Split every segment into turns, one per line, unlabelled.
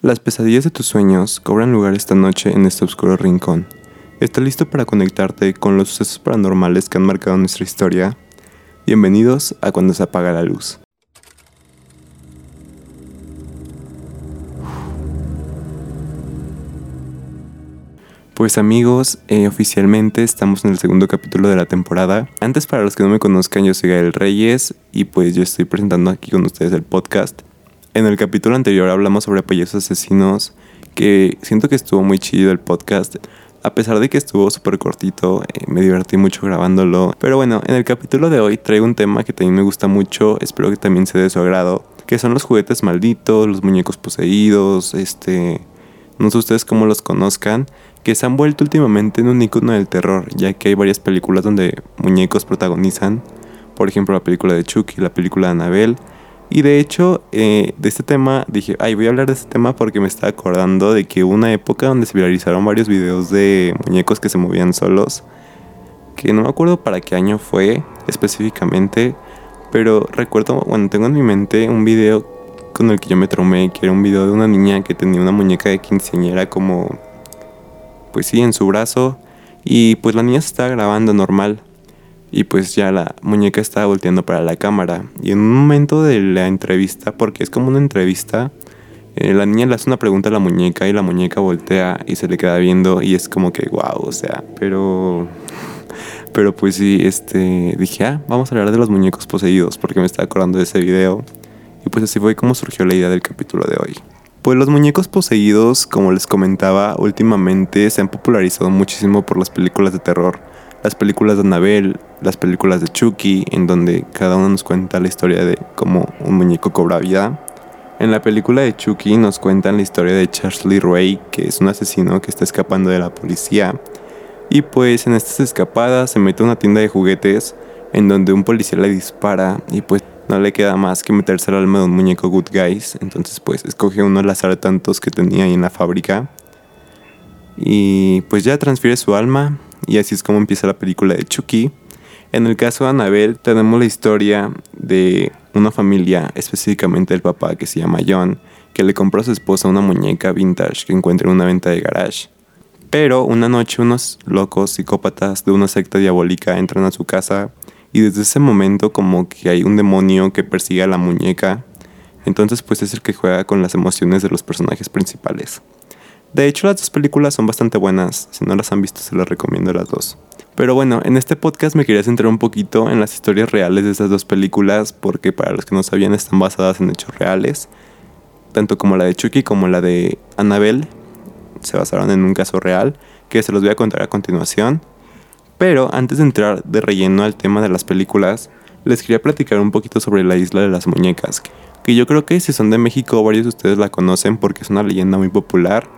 Las pesadillas de tus sueños cobran lugar esta noche en este oscuro rincón. ¿Estás listo para conectarte con los sucesos paranormales que han marcado nuestra historia? Bienvenidos a Cuando se apaga la luz. Pues amigos, eh, oficialmente estamos en el segundo capítulo de la temporada. Antes para los que no me conozcan, yo soy Gael Reyes y pues yo estoy presentando aquí con ustedes el podcast. En el capítulo anterior hablamos sobre payasos asesinos, que siento que estuvo muy chido el podcast. A pesar de que estuvo súper cortito, eh, me divertí mucho grabándolo. Pero bueno, en el capítulo de hoy traigo un tema que también me gusta mucho, espero que también sea de su agrado, que son los juguetes malditos, los muñecos poseídos, este... No sé ustedes cómo los conozcan, que se han vuelto últimamente en un icono del terror, ya que hay varias películas donde muñecos protagonizan. Por ejemplo, la película de Chucky, la película de Annabelle y de hecho, eh, de este tema dije, ay, voy a hablar de este tema porque me estaba acordando de que hubo una época donde se viralizaron varios videos de muñecos que se movían solos. Que no me acuerdo para qué año fue específicamente, pero recuerdo, bueno, tengo en mi mente un video con el que yo me tromé, que era un video de una niña que tenía una muñeca de quinceañera como, pues sí, en su brazo. Y pues la niña se estaba grabando normal y pues ya la muñeca estaba volteando para la cámara. Y en un momento de la entrevista, porque es como una entrevista, eh, la niña le hace una pregunta a la muñeca y la muñeca voltea y se le queda viendo y es como que wow, o sea, pero... Pero pues sí, este, dije, ah, vamos a hablar de los muñecos poseídos porque me estaba acordando de ese video. Y pues así fue como surgió la idea del capítulo de hoy. Pues los muñecos poseídos, como les comentaba, últimamente se han popularizado muchísimo por las películas de terror las películas de Annabelle, las películas de Chucky, en donde cada uno nos cuenta la historia de cómo un muñeco cobra vida. En la película de Chucky nos cuentan la historia de Charles Lee Ray, que es un asesino que está escapando de la policía. Y pues en estas escapadas se mete a una tienda de juguetes en donde un policía le dispara y pues no le queda más que meterse al alma de un muñeco Good Guys. Entonces pues escoge uno al azar tantos que tenía ahí en la fábrica. Y pues ya transfiere su alma y así es como empieza la película de Chucky. En el caso de Annabelle tenemos la historia de una familia, específicamente el papá que se llama John, que le compró a su esposa una muñeca vintage que encuentra en una venta de garage. Pero una noche unos locos psicópatas de una secta diabólica entran a su casa y desde ese momento como que hay un demonio que persigue a la muñeca. Entonces pues es el que juega con las emociones de los personajes principales. De hecho, las dos películas son bastante buenas. Si no las han visto, se las recomiendo las dos. Pero bueno, en este podcast me quería centrar un poquito en las historias reales de estas dos películas, porque para los que no sabían, están basadas en hechos reales. Tanto como la de Chucky como la de Annabelle se basaron en un caso real, que se los voy a contar a continuación. Pero antes de entrar de relleno al tema de las películas, les quería platicar un poquito sobre la isla de las muñecas, que yo creo que si son de México varios de ustedes la conocen porque es una leyenda muy popular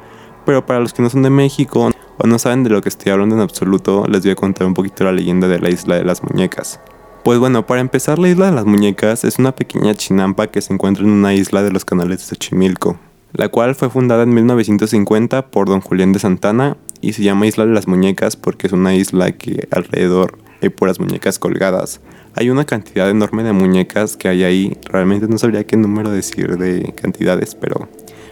pero para los que no son de México o no saben de lo que estoy hablando en absoluto, les voy a contar un poquito la leyenda de la isla de las muñecas. Pues bueno, para empezar, la isla de las muñecas es una pequeña chinampa que se encuentra en una isla de los canales de Xochimilco, la cual fue fundada en 1950 por don Julián de Santana y se llama Isla de las Muñecas porque es una isla que alrededor hay puras muñecas colgadas. Hay una cantidad enorme de muñecas que hay ahí, realmente no sabría qué número decir de cantidades, pero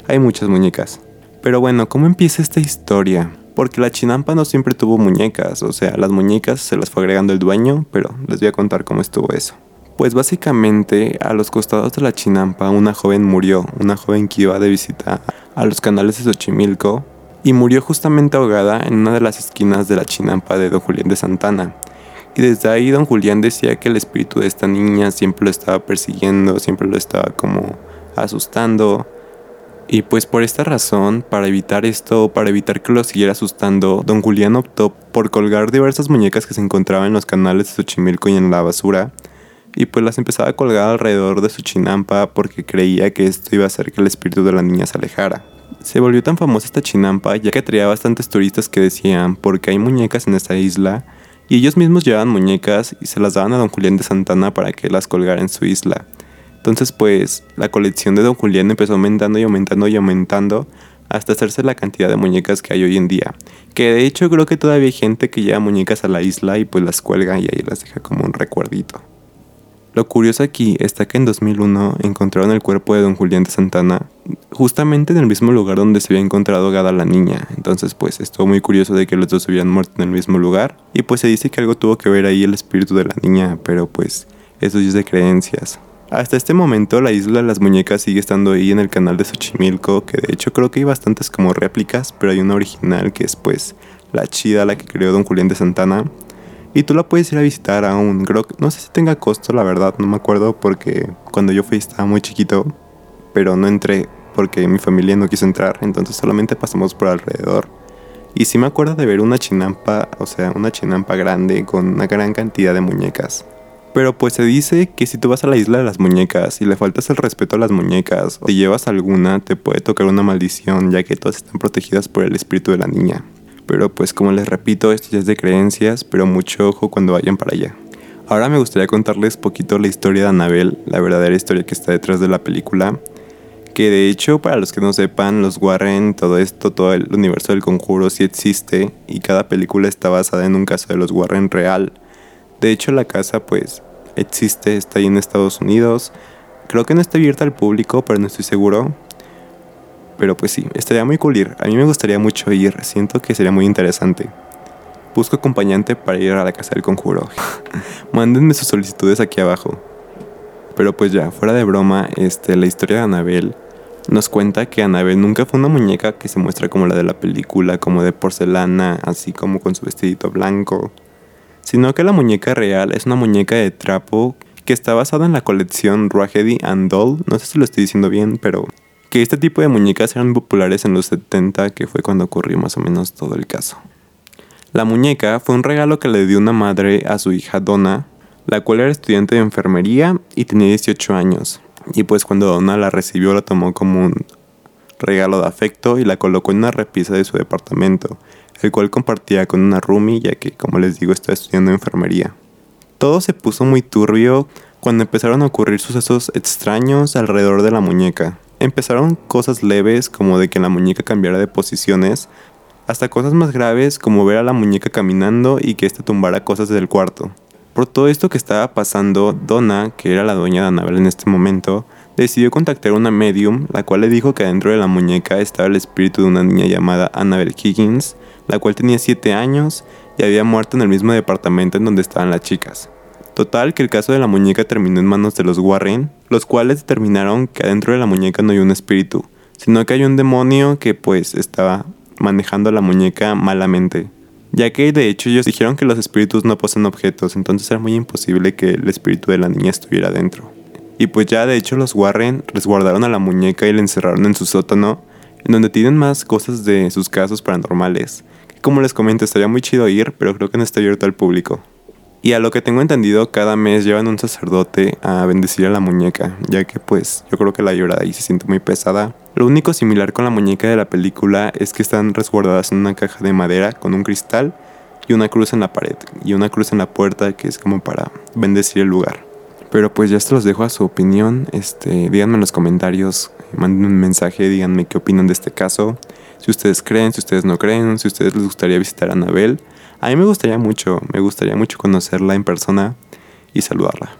hay muchas muñecas. Pero bueno, ¿cómo empieza esta historia? Porque la chinampa no siempre tuvo muñecas, o sea, las muñecas se las fue agregando el dueño, pero les voy a contar cómo estuvo eso. Pues básicamente a los costados de la chinampa una joven murió, una joven que iba de visita a los canales de Xochimilco y murió justamente ahogada en una de las esquinas de la chinampa de don Julián de Santana. Y desde ahí don Julián decía que el espíritu de esta niña siempre lo estaba persiguiendo, siempre lo estaba como asustando, y pues por esta razón, para evitar esto, para evitar que lo siguiera asustando, don Julián optó por colgar diversas muñecas que se encontraban en los canales de Xochimilco y en la basura, y pues las empezaba a colgar alrededor de su chinampa porque creía que esto iba a hacer que el espíritu de la niña se alejara. Se volvió tan famosa esta chinampa ya que atraía bastantes turistas que decían porque hay muñecas en esta isla y ellos mismos llevaban muñecas y se las daban a don Julián de Santana para que las colgara en su isla. Entonces pues la colección de Don Julián empezó aumentando y aumentando y aumentando hasta hacerse la cantidad de muñecas que hay hoy en día. Que de hecho creo que todavía hay gente que lleva muñecas a la isla y pues las cuelga y ahí las deja como un recuerdito. Lo curioso aquí está que en 2001 encontraron el cuerpo de don Julián de Santana justamente en el mismo lugar donde se había encontrado Gada la niña. Entonces pues estuvo muy curioso de que los dos habían muerto en el mismo lugar. Y pues se dice que algo tuvo que ver ahí el espíritu de la niña, pero pues eso es de creencias. Hasta este momento la isla de las muñecas sigue estando ahí en el canal de Xochimilco, que de hecho creo que hay bastantes como réplicas, pero hay una original que es pues la chida, la que creó don Julián de Santana. Y tú la puedes ir a visitar aún. Creo que, no sé si tenga costo, la verdad, no me acuerdo porque cuando yo fui estaba muy chiquito, pero no entré porque mi familia no quiso entrar, entonces solamente pasamos por alrededor. Y sí me acuerdo de ver una chinampa, o sea, una chinampa grande con una gran cantidad de muñecas. Pero pues se dice que si tú vas a la isla de las muñecas y le faltas el respeto a las muñecas o te llevas alguna, te puede tocar una maldición ya que todas están protegidas por el espíritu de la niña. Pero pues como les repito, esto ya es de creencias, pero mucho ojo cuando vayan para allá. Ahora me gustaría contarles poquito la historia de Annabelle, la verdadera historia que está detrás de la película. Que de hecho, para los que no sepan, los Warren, todo esto, todo el universo del conjuro sí existe y cada película está basada en un caso de los Warren real. De hecho, la casa pues existe, está ahí en Estados Unidos. Creo que no está abierta al público, pero no estoy seguro. Pero pues sí, estaría muy cool ir. A mí me gustaría mucho ir. Siento que sería muy interesante. Busco acompañante para ir a la casa del conjuro. Mándenme sus solicitudes aquí abajo. Pero pues ya, fuera de broma, este, la historia de Anabel nos cuenta que Anabel nunca fue una muñeca que se muestra como la de la película, como de porcelana, así como con su vestidito blanco. Sino que la muñeca real es una muñeca de trapo que está basada en la colección Raggedy and Doll. No sé si lo estoy diciendo bien, pero que este tipo de muñecas eran populares en los 70, que fue cuando ocurrió más o menos todo el caso. La muñeca fue un regalo que le dio una madre a su hija Donna, la cual era estudiante de enfermería y tenía 18 años. Y pues cuando Donna la recibió la tomó como un regalo de afecto y la colocó en una repisa de su departamento, el cual compartía con una roomie ya que, como les digo, estaba estudiando enfermería. Todo se puso muy turbio cuando empezaron a ocurrir sucesos extraños alrededor de la muñeca. Empezaron cosas leves como de que la muñeca cambiara de posiciones, hasta cosas más graves como ver a la muñeca caminando y que ésta tumbara cosas del cuarto. Por todo esto que estaba pasando, Donna, que era la dueña de Annabelle en este momento, decidió contactar a una medium, la cual le dijo que dentro de la muñeca estaba el espíritu de una niña llamada Annabelle Higgins, la cual tenía 7 años y había muerto en el mismo departamento en donde estaban las chicas. Total que el caso de la muñeca terminó en manos de los Warren, los cuales determinaron que adentro de la muñeca no hay un espíritu, sino que hay un demonio que pues estaba manejando la muñeca malamente. Ya que de hecho ellos dijeron que los espíritus no poseen objetos, entonces era muy imposible que el espíritu de la niña estuviera dentro. Y pues ya de hecho los Warren resguardaron a la muñeca y la encerraron en su sótano, en donde tienen más cosas de sus casos paranormales. Como les comento, estaría muy chido ir, pero creo que no está abierto al público. Y a lo que tengo entendido, cada mes llevan un sacerdote a bendecir a la muñeca, ya que pues yo creo que la llorada ahí se siente muy pesada. Lo único similar con la muñeca de la película es que están resguardadas en una caja de madera con un cristal y una cruz en la pared y una cruz en la puerta que es como para bendecir el lugar. Pero pues ya esto los dejo a su opinión. Este, díganme en los comentarios, manden un mensaje, díganme qué opinan de este caso. Si ustedes creen, si ustedes no creen, si ustedes les gustaría visitar a Anabel. A mí me gustaría mucho, me gustaría mucho conocerla en persona y saludarla.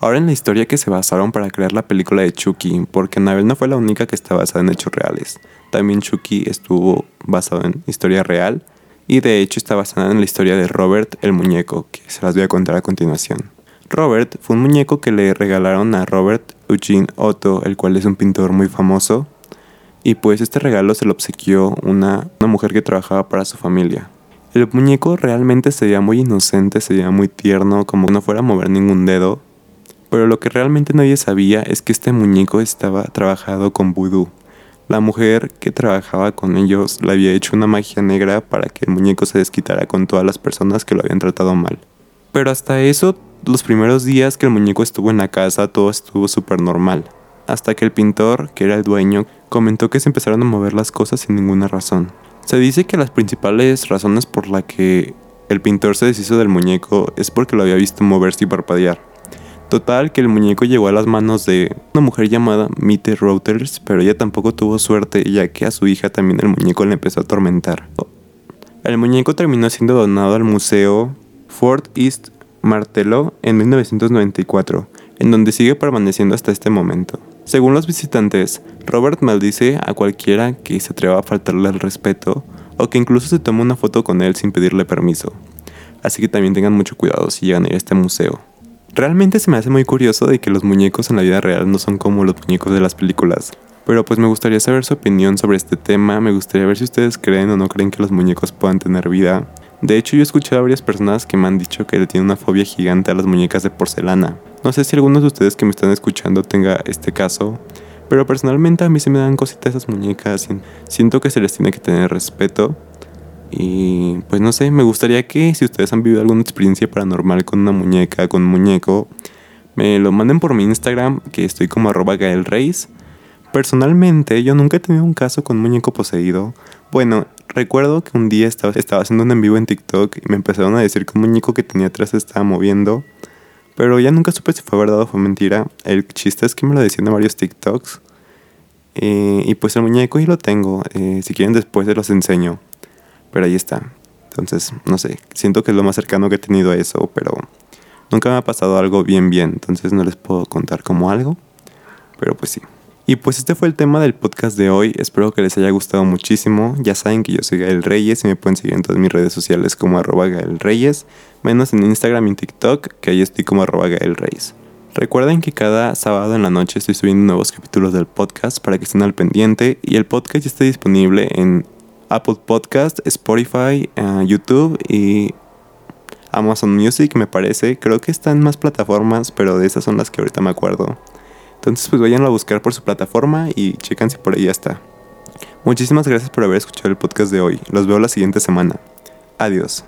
Ahora en la historia que se basaron para crear la película de Chucky, porque Annabelle no fue la única que está basada en hechos reales. También Chucky estuvo basado en historia real y de hecho está basada en la historia de Robert el muñeco, que se las voy a contar a continuación. Robert fue un muñeco que le regalaron a Robert Eugene Otto, el cual es un pintor muy famoso, y pues este regalo se lo obsequió una, una mujer que trabajaba para su familia. El muñeco realmente se veía muy inocente, se veía muy tierno, como no fuera a mover ningún dedo. Pero lo que realmente nadie sabía es que este muñeco estaba trabajado con vudú. La mujer que trabajaba con ellos le había hecho una magia negra para que el muñeco se desquitara con todas las personas que lo habían tratado mal. Pero hasta eso, los primeros días que el muñeco estuvo en la casa, todo estuvo súper normal. Hasta que el pintor, que era el dueño, comentó que se empezaron a mover las cosas sin ninguna razón. Se dice que las principales razones por las que el pintor se deshizo del muñeco es porque lo había visto moverse y parpadear. Total que el muñeco llegó a las manos de una mujer llamada Mite Routers, pero ella tampoco tuvo suerte ya que a su hija también el muñeco le empezó a atormentar. El muñeco terminó siendo donado al museo Fort East Martello en 1994, en donde sigue permaneciendo hasta este momento. Según los visitantes, Robert maldice a cualquiera que se atreva a faltarle al respeto o que incluso se tome una foto con él sin pedirle permiso. Así que también tengan mucho cuidado si llegan a ir a este museo. Realmente se me hace muy curioso de que los muñecos en la vida real no son como los muñecos de las películas. Pero pues me gustaría saber su opinión sobre este tema, me gustaría ver si ustedes creen o no creen que los muñecos puedan tener vida. De hecho yo he escuchado a varias personas que me han dicho que le tienen una fobia gigante a las muñecas de porcelana. No sé si algunos de ustedes que me están escuchando tenga este caso, pero personalmente a mí se me dan cositas esas muñecas. Siento que se les tiene que tener respeto. Y pues no sé, me gustaría que si ustedes han vivido alguna experiencia paranormal con una muñeca, con un muñeco, me lo manden por mi Instagram, que estoy como arroba Gael Personalmente, yo nunca he tenido un caso con muñeco poseído. Bueno, recuerdo que un día estaba, estaba haciendo un en vivo en TikTok y me empezaron a decir que un muñeco que tenía atrás se estaba moviendo. Pero ya nunca supe si fue verdad o fue mentira. El chiste es que me lo decían en varios TikToks. Eh, y pues el muñeco y lo tengo. Eh, si quieren después se los enseño. Pero ahí está. Entonces, no sé. Siento que es lo más cercano que he tenido a eso. Pero nunca me ha pasado algo bien bien. Entonces no les puedo contar como algo. Pero pues sí. Y pues este fue el tema del podcast de hoy. Espero que les haya gustado muchísimo. Ya saben que yo soy Gael Reyes y me pueden seguir en todas mis redes sociales como arroba Gael Reyes, menos en Instagram y TikTok, que ahí estoy como arroba Gael Reyes. Recuerden que cada sábado en la noche estoy subiendo nuevos capítulos del podcast para que estén al pendiente y el podcast está disponible en Apple Podcast, Spotify, eh, YouTube y Amazon Music me parece. Creo que están más plataformas, pero de esas son las que ahorita me acuerdo. Entonces pues vayan a buscar por su plataforma y checan si por ahí está. Muchísimas gracias por haber escuchado el podcast de hoy. Los veo la siguiente semana. Adiós.